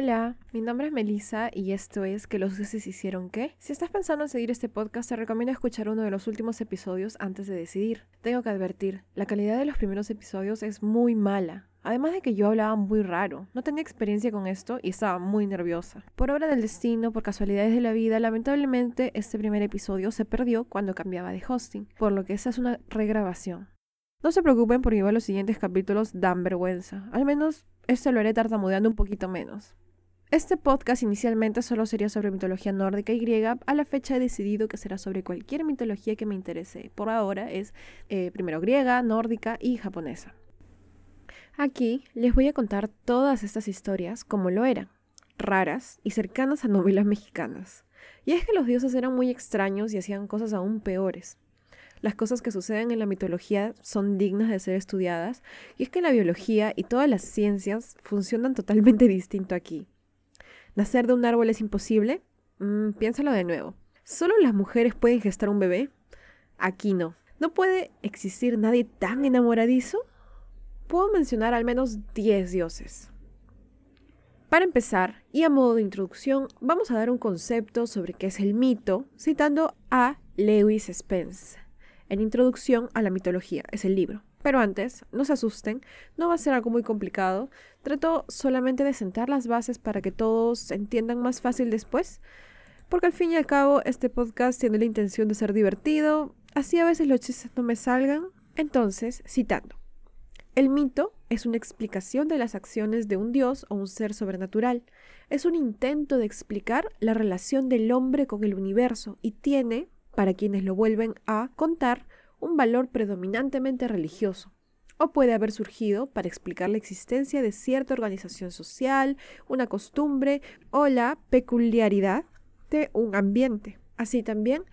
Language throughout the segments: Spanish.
Hola, mi nombre es Melissa y esto es Que los dioses hicieron qué. Si estás pensando en seguir este podcast, te recomiendo escuchar uno de los últimos episodios antes de decidir. Tengo que advertir, la calidad de los primeros episodios es muy mala. Además de que yo hablaba muy raro, no tenía experiencia con esto y estaba muy nerviosa. Por obra del destino, por casualidades de la vida, lamentablemente este primer episodio se perdió cuando cambiaba de hosting, por lo que esa es una regrabación. No se preocupen porque igual los siguientes capítulos dan vergüenza, al menos este lo haré tartamudeando un poquito menos. Este podcast inicialmente solo sería sobre mitología nórdica y griega. A la fecha he decidido que será sobre cualquier mitología que me interese. Por ahora es eh, primero griega, nórdica y japonesa. Aquí les voy a contar todas estas historias como lo eran, raras y cercanas a novelas mexicanas. Y es que los dioses eran muy extraños y hacían cosas aún peores. Las cosas que suceden en la mitología son dignas de ser estudiadas, y es que la biología y todas las ciencias funcionan totalmente distinto aquí. ¿Nacer de un árbol es imposible? Mm, piénsalo de nuevo. ¿Solo las mujeres pueden gestar un bebé? Aquí no. ¿No puede existir nadie tan enamoradizo? Puedo mencionar al menos 10 dioses. Para empezar, y a modo de introducción, vamos a dar un concepto sobre qué es el mito, citando a Lewis Spence. En Introducción a la mitología, es el libro. Pero antes, no se asusten, no va a ser algo muy complicado. Trato solamente de sentar las bases para que todos entiendan más fácil después. Porque al fin y al cabo, este podcast tiene la intención de ser divertido, así a veces los chistes no me salgan. Entonces, citando. El mito es una explicación de las acciones de un dios o un ser sobrenatural. Es un intento de explicar la relación del hombre con el universo y tiene, para quienes lo vuelven a contar, un valor predominantemente religioso, o puede haber surgido para explicar la existencia de cierta organización social, una costumbre o la peculiaridad de un ambiente. Así también,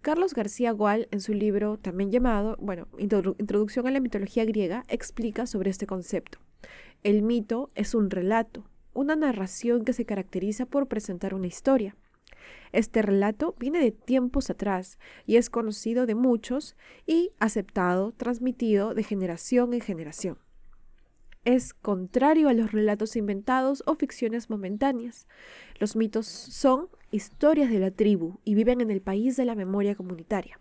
Carlos García Gual, en su libro también llamado, bueno, Introducción a la mitología griega, explica sobre este concepto. El mito es un relato, una narración que se caracteriza por presentar una historia. Este relato viene de tiempos atrás y es conocido de muchos y aceptado, transmitido de generación en generación. Es contrario a los relatos inventados o ficciones momentáneas. Los mitos son historias de la tribu y viven en el país de la memoria comunitaria.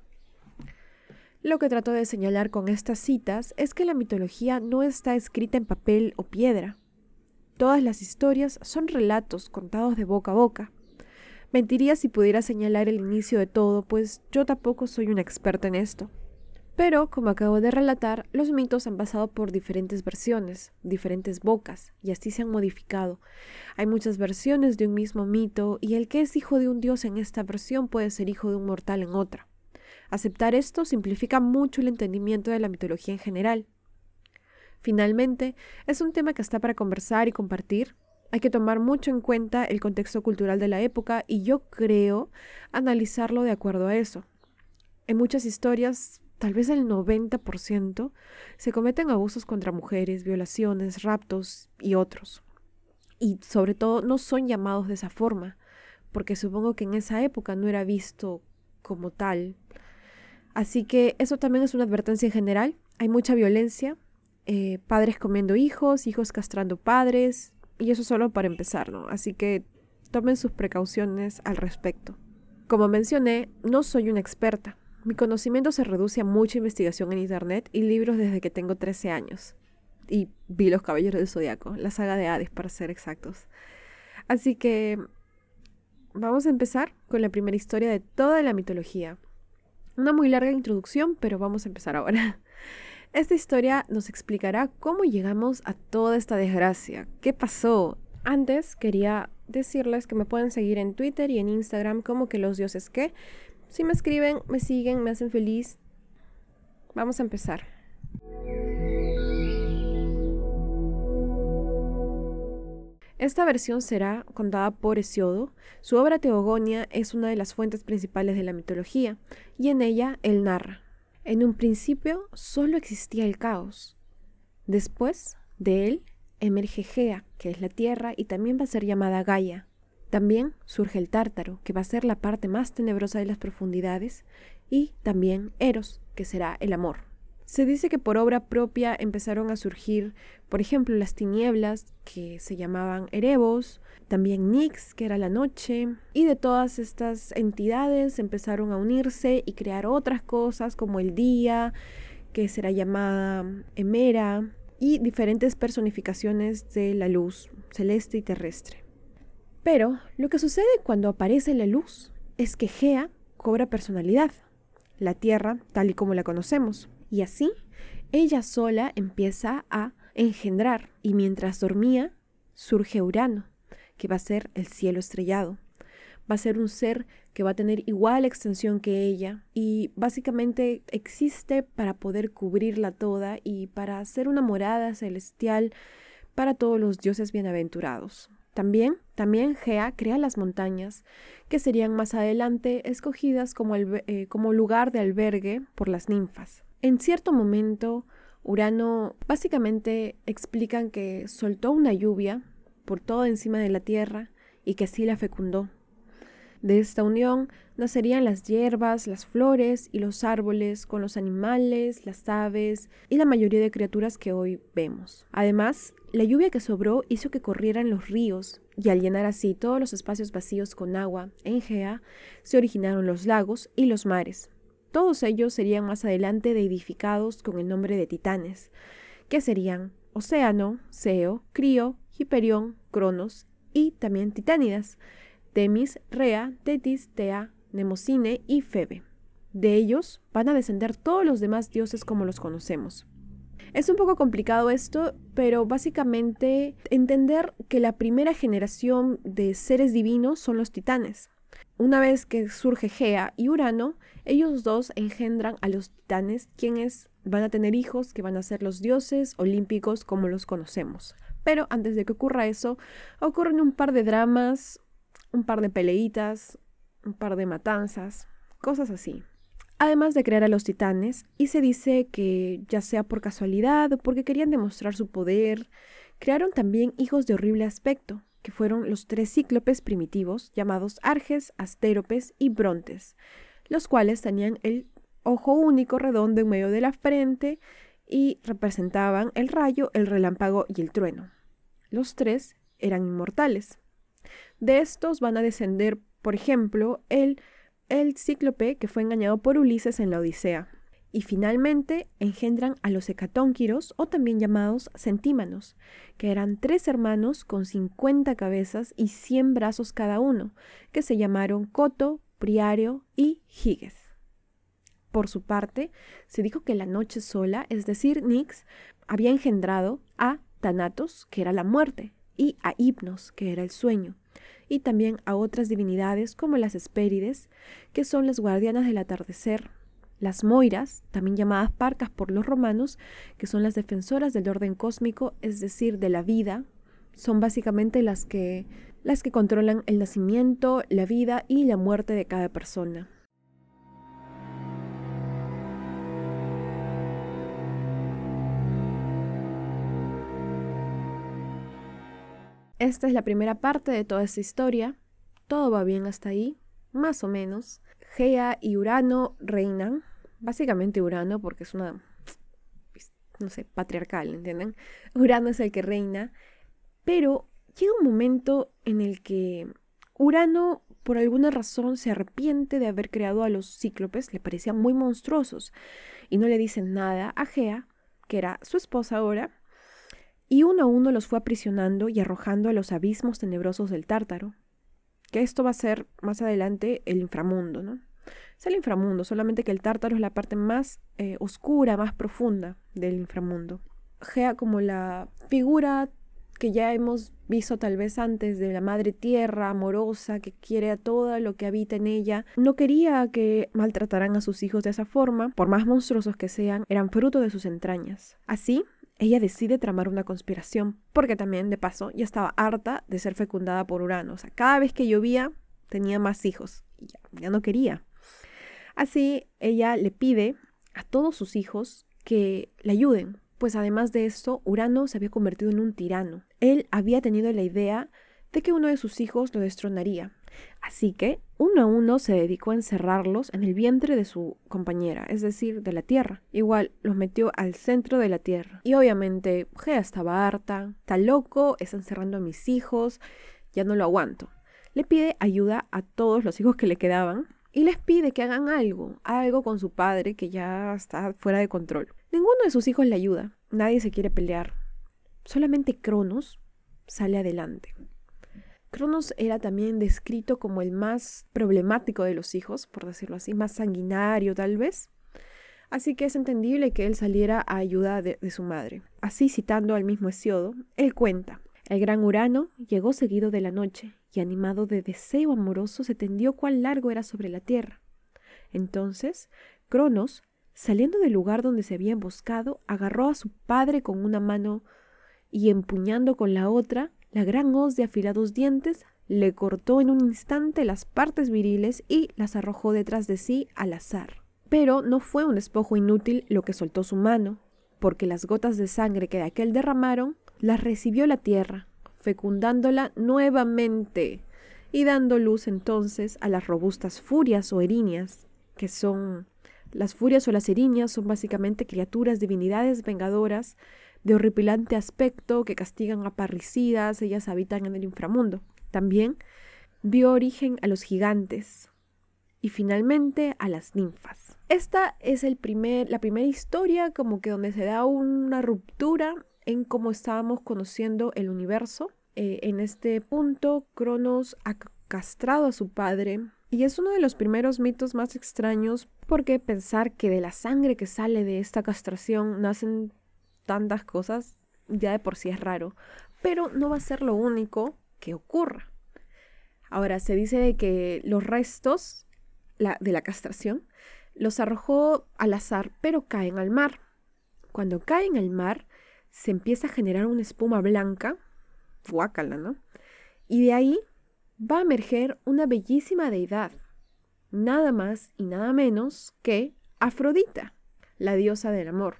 Lo que trato de señalar con estas citas es que la mitología no está escrita en papel o piedra. Todas las historias son relatos contados de boca a boca, Mentiría si pudiera señalar el inicio de todo, pues yo tampoco soy una experta en esto. Pero, como acabo de relatar, los mitos han pasado por diferentes versiones, diferentes bocas, y así se han modificado. Hay muchas versiones de un mismo mito, y el que es hijo de un dios en esta versión puede ser hijo de un mortal en otra. Aceptar esto simplifica mucho el entendimiento de la mitología en general. Finalmente, es un tema que está para conversar y compartir, hay que tomar mucho en cuenta el contexto cultural de la época y yo creo analizarlo de acuerdo a eso. En muchas historias, tal vez el 90%, se cometen abusos contra mujeres, violaciones, raptos y otros. Y sobre todo no son llamados de esa forma, porque supongo que en esa época no era visto como tal. Así que eso también es una advertencia en general. Hay mucha violencia, eh, padres comiendo hijos, hijos castrando padres, y eso solo para empezar, ¿no? Así que tomen sus precauciones al respecto. Como mencioné, no soy una experta. Mi conocimiento se reduce a mucha investigación en Internet y libros desde que tengo 13 años. Y vi Los Caballeros del Zodiaco, la saga de Hades para ser exactos. Así que vamos a empezar con la primera historia de toda la mitología. Una muy larga introducción, pero vamos a empezar ahora. Esta historia nos explicará cómo llegamos a toda esta desgracia, qué pasó. Antes quería decirles que me pueden seguir en Twitter y en Instagram como que los dioses que. Si me escriben, me siguen, me hacen feliz. Vamos a empezar. Esta versión será contada por Hesiodo. Su obra Teogonia es una de las fuentes principales de la mitología, y en ella él narra. En un principio solo existía el caos. Después de él emerge Gea, que es la tierra y también va a ser llamada Gaia. También surge el Tártaro, que va a ser la parte más tenebrosa de las profundidades, y también Eros, que será el amor. Se dice que por obra propia empezaron a surgir, por ejemplo, las tinieblas, que se llamaban Erebos, también Nix, que era la noche, y de todas estas entidades empezaron a unirse y crear otras cosas como el día, que será llamada Emera, y diferentes personificaciones de la luz celeste y terrestre. Pero lo que sucede cuando aparece la luz es que Gea cobra personalidad, la Tierra tal y como la conocemos, y así ella sola empieza a engendrar, y mientras dormía surge Urano, que va a ser el cielo estrellado. Va a ser un ser que va a tener igual extensión que ella y básicamente existe para poder cubrirla toda y para hacer una morada celestial para todos los dioses bienaventurados. También, también Gea crea las montañas, que serían más adelante escogidas como, eh, como lugar de albergue por las ninfas. En cierto momento, Urano básicamente explican que soltó una lluvia por todo encima de la tierra y que así la fecundó. De esta unión nacerían las hierbas, las flores y los árboles con los animales, las aves y la mayoría de criaturas que hoy vemos. Además, la lluvia que sobró hizo que corrieran los ríos y al llenar así todos los espacios vacíos con agua en Gea, se originaron los lagos y los mares. Todos ellos serían más adelante deidificados con el nombre de titanes, que serían Océano, Seo, Crío, Hiperión, Cronos y también Titánidas, Temis, Rea, Tetis, Tea, Nemocine y Febe. De ellos van a descender todos los demás dioses como los conocemos. Es un poco complicado esto, pero básicamente entender que la primera generación de seres divinos son los titanes. Una vez que surge Gea y Urano, ellos dos engendran a los titanes, quienes van a tener hijos que van a ser los dioses olímpicos como los conocemos. Pero antes de que ocurra eso, ocurren un par de dramas un par de peleitas, un par de matanzas, cosas así. Además de crear a los titanes, y se dice que ya sea por casualidad o porque querían demostrar su poder, crearon también hijos de horrible aspecto, que fueron los tres cíclopes primitivos llamados Arges, Astéropes y Brontes, los cuales tenían el ojo único redondo en medio de la frente y representaban el rayo, el relámpago y el trueno. Los tres eran inmortales. De estos van a descender, por ejemplo, el, el cíclope que fue engañado por Ulises en la Odisea. Y finalmente engendran a los hecatónquiros, o también llamados centímanos, que eran tres hermanos con 50 cabezas y 100 brazos cada uno, que se llamaron Coto, Priario y Giges. Por su parte, se dijo que la noche sola, es decir, Nix, había engendrado a Thanatos, que era la muerte, y a Hipnos, que era el sueño y también a otras divinidades como las Hespérides, que son las guardianas del atardecer, las Moiras, también llamadas Parcas por los romanos, que son las defensoras del orden cósmico, es decir, de la vida, son básicamente las que las que controlan el nacimiento, la vida y la muerte de cada persona. Esta es la primera parte de toda esta historia. Todo va bien hasta ahí, más o menos. Gea y Urano reinan. Básicamente Urano, porque es una, no sé, patriarcal, ¿entienden? Urano es el que reina. Pero llega un momento en el que Urano, por alguna razón, se arrepiente de haber creado a los cíclopes, le parecían muy monstruosos, y no le dicen nada a Gea, que era su esposa ahora, y uno a uno los fue aprisionando y arrojando a los abismos tenebrosos del Tártaro, que esto va a ser más adelante el inframundo, ¿no? Es el inframundo, solamente que el Tártaro es la parte más eh, oscura, más profunda del inframundo. Gea como la figura que ya hemos visto tal vez antes de la madre tierra amorosa que quiere a todo lo que habita en ella, no quería que maltrataran a sus hijos de esa forma, por más monstruosos que sean, eran fruto de sus entrañas. Así, ella decide tramar una conspiración, porque también, de paso, ya estaba harta de ser fecundada por Urano. O sea, cada vez que llovía, tenía más hijos y ya, no quería. Así, ella le pide a todos sus hijos que le ayuden, pues además de esto, Urano se había convertido en un tirano. Él había tenido la idea de que uno de sus hijos lo destronaría. Así que uno a uno se dedicó a encerrarlos en el vientre de su compañera, es decir, de la tierra. Igual los metió al centro de la tierra. Y obviamente Gea estaba harta, está loco, está encerrando a mis hijos, ya no lo aguanto. Le pide ayuda a todos los hijos que le quedaban y les pide que hagan algo, algo con su padre que ya está fuera de control. Ninguno de sus hijos le ayuda, nadie se quiere pelear. Solamente Cronos sale adelante. Cronos era también descrito como el más problemático de los hijos, por decirlo así, más sanguinario tal vez. Así que es entendible que él saliera a ayuda de, su madre. Así, citando al mismo Hesiodo, él cuenta, el gran Urano llegó seguido de la noche, y animado de deseo amoroso se tendió cuán largo era sobre la tierra. Entonces, Cronos, saliendo del lugar donde se había emboscado, agarró a su padre con una mano y empuñando con la otra, la gran hoz de afilados dientes le cortó en un instante las partes viriles y las arrojó detrás de sí al azar. Pero no fue un despojo inútil lo que soltó su mano, porque las gotas de sangre que de aquel derramaron las recibió la tierra, fecundándola nuevamente y dando luz entonces a las robustas furias o erinias, que son las furias o las erinias son básicamente criaturas divinidades vengadoras de horripilante aspecto que castigan a parricidas, ellas habitan en el inframundo. También dio origen a los gigantes y finalmente a las ninfas. Esta es el primer, la primera historia como que donde se da una ruptura en cómo estábamos conociendo el universo. Eh, en este punto, Cronos ha castrado a su padre y es uno de los primeros mitos más extraños porque pensar que de la sangre que sale de esta castración nacen tantas cosas, ya de por sí es raro, pero no va a ser lo único que ocurra. Ahora, se dice de que los restos de la castración los arrojó al azar, pero caen al mar. Cuando caen al mar, se empieza a generar una espuma blanca, guácala, ¿no? Y de ahí va a emerger una bellísima deidad, nada más y nada menos que Afrodita, la diosa del amor.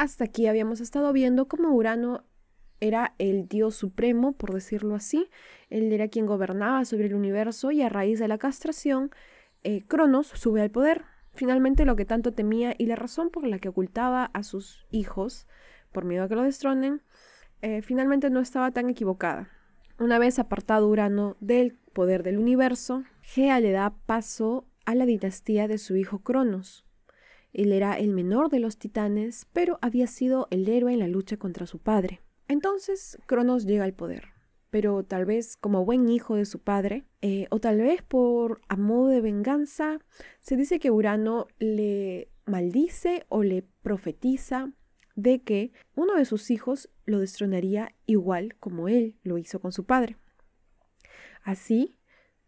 Hasta aquí habíamos estado viendo cómo Urano era el dios supremo, por decirlo así. Él era quien gobernaba sobre el universo y a raíz de la castración, eh, Cronos sube al poder. Finalmente lo que tanto temía y la razón por la que ocultaba a sus hijos, por miedo a que lo destronen, eh, finalmente no estaba tan equivocada. Una vez apartado Urano del poder del universo, Gea le da paso a la dinastía de su hijo Cronos. Él era el menor de los titanes, pero había sido el héroe en la lucha contra su padre. Entonces Cronos llega al poder, pero tal vez como buen hijo de su padre, eh, o tal vez por a modo de venganza, se dice que Urano le maldice o le profetiza de que uno de sus hijos lo destronaría igual como él lo hizo con su padre. Así,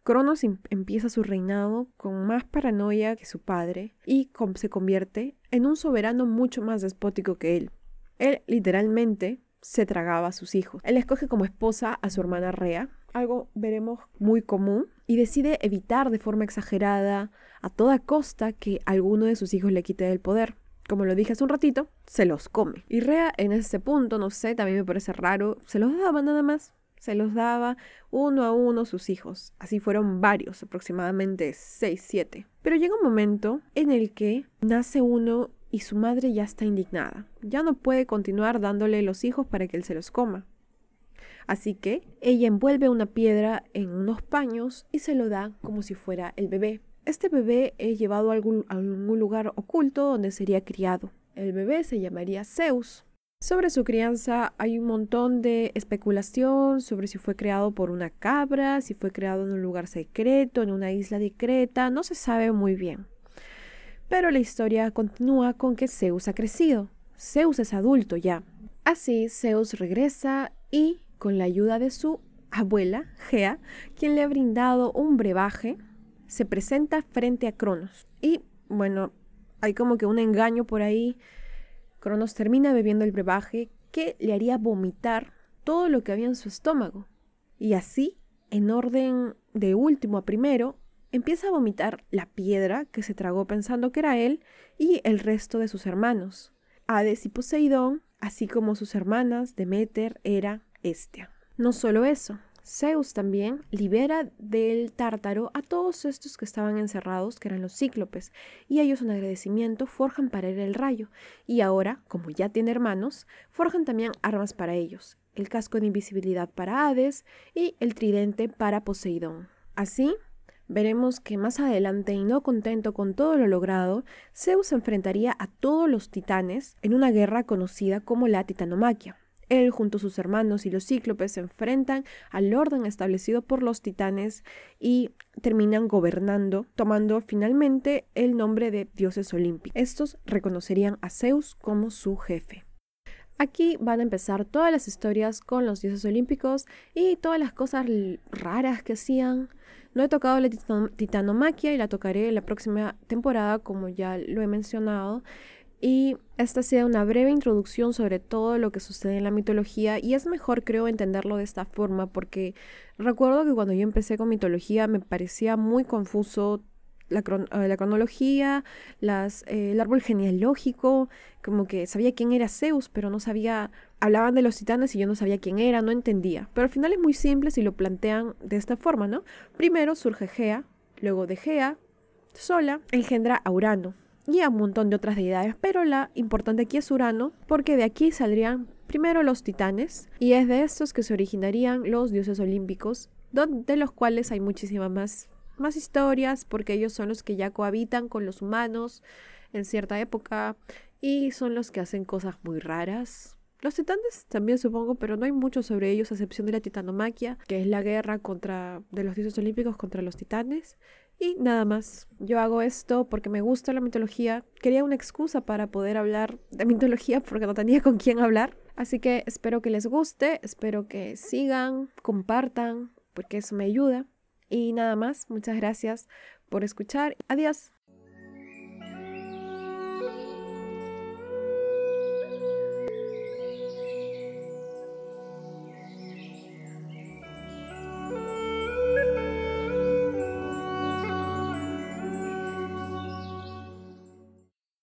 Cronos em-, empieza su reinado con más paranoia que su padre y se convierte en un soberano mucho más despótico que él. Él literalmente se tragaba a sus hijos. Él escoge como esposa a su hermana Rea, algo veremos muy común, y decide evitar de forma exagerada a toda costa que alguno de sus hijos le quite el poder. Como lo dije hace un ratito, se los come. Y Rea en ese punto, no sé, también me parece raro, se los daba nada más se los daba uno a uno sus hijos. Así fueron varios, aproximadamente seis, siete. Pero llega un momento en el que nace uno y su madre ya está indignada. Ya no puede continuar dándole los hijos para que él se los coma. Así que ella envuelve una piedra en unos paños y se lo da como si fuera el bebé. Este bebé es llevado a algún, a algún lugar oculto donde sería criado. El bebé se llamaría Zeus. Sobre su crianza hay un montón de especulación sobre si fue creado por una cabra, si fue creado en un lugar secreto, en una isla discreta, no se sabe muy bien. Pero la historia continúa con que Zeus ha crecido. Zeus es adulto ya. Así, Zeus regresa y, con la ayuda de su abuela, Gea, quien le ha brindado un brebaje, se presenta frente a Cronos. Y, bueno, hay como que un engaño por ahí Cronos termina bebiendo el brebaje que le haría vomitar todo lo que había en su estómago. Y así, en orden de último a primero, empieza a vomitar la piedra que se tragó pensando que era él y el resto de sus hermanos, Hades y Poseidón, así como sus hermanas Demeter, Hera, Estia. No solo eso, Zeus también libera del tártaro a todos estos que estaban encerrados, que eran los cíclopes, y ellos en agradecimiento forjan para él el rayo, y ahora, como ya tiene hermanos, forjan también armas para ellos, el casco de invisibilidad para Hades y el tridente para Poseidón. Así, veremos que más adelante, y no contento con todo lo logrado, Zeus enfrentaría a todos los titanes en una guerra conocida como la Titanomaquia. Él junto a sus hermanos y los cíclopes se enfrentan al orden establecido por los titanes y terminan gobernando, tomando finalmente el nombre de dioses olímpicos. Estos reconocerían a Zeus como su jefe. Aquí van a empezar todas las historias con los dioses olímpicos y todas las cosas raras que hacían. No he tocado la titanomaquia y la tocaré en la próxima temporada, como ya lo he mencionado. Y esta sido una breve introducción sobre todo lo que sucede en la mitología y es mejor creo entenderlo de esta forma porque recuerdo que cuando yo empecé con mitología me parecía muy confuso la, eh, cronología, las, eh, el árbol genealógico, como que sabía quién era Zeus, pero no sabía, hablaban de los titanes y yo no sabía quién era, no entendía. Pero al final es muy simple si lo plantean de esta forma, ¿no? Primero surge Gea, luego de Gea, sola, engendra a Urano, y a un montón de otras deidades, pero la importante aquí es Urano, porque de aquí saldrían primero los titanes, y es de estos que se originarían los dioses olímpicos, de los cuales hay muchísimas más, más historias, porque ellos son los que ya cohabitan con los humanos en cierta época, y son los que hacen cosas muy raras. Los titanes también supongo, pero no hay mucho sobre ellos a excepción de la titanomaquia, que es la guerra contra de los dioses olímpicos contra los titanes. Y nada más, yo hago esto porque me gusta la mitología. Quería una excusa para poder hablar de mitología porque no tenía con quién hablar. Así que espero que les guste, espero que sigan, compartan, porque eso me ayuda. Y nada más, muchas gracias por escuchar. Adiós.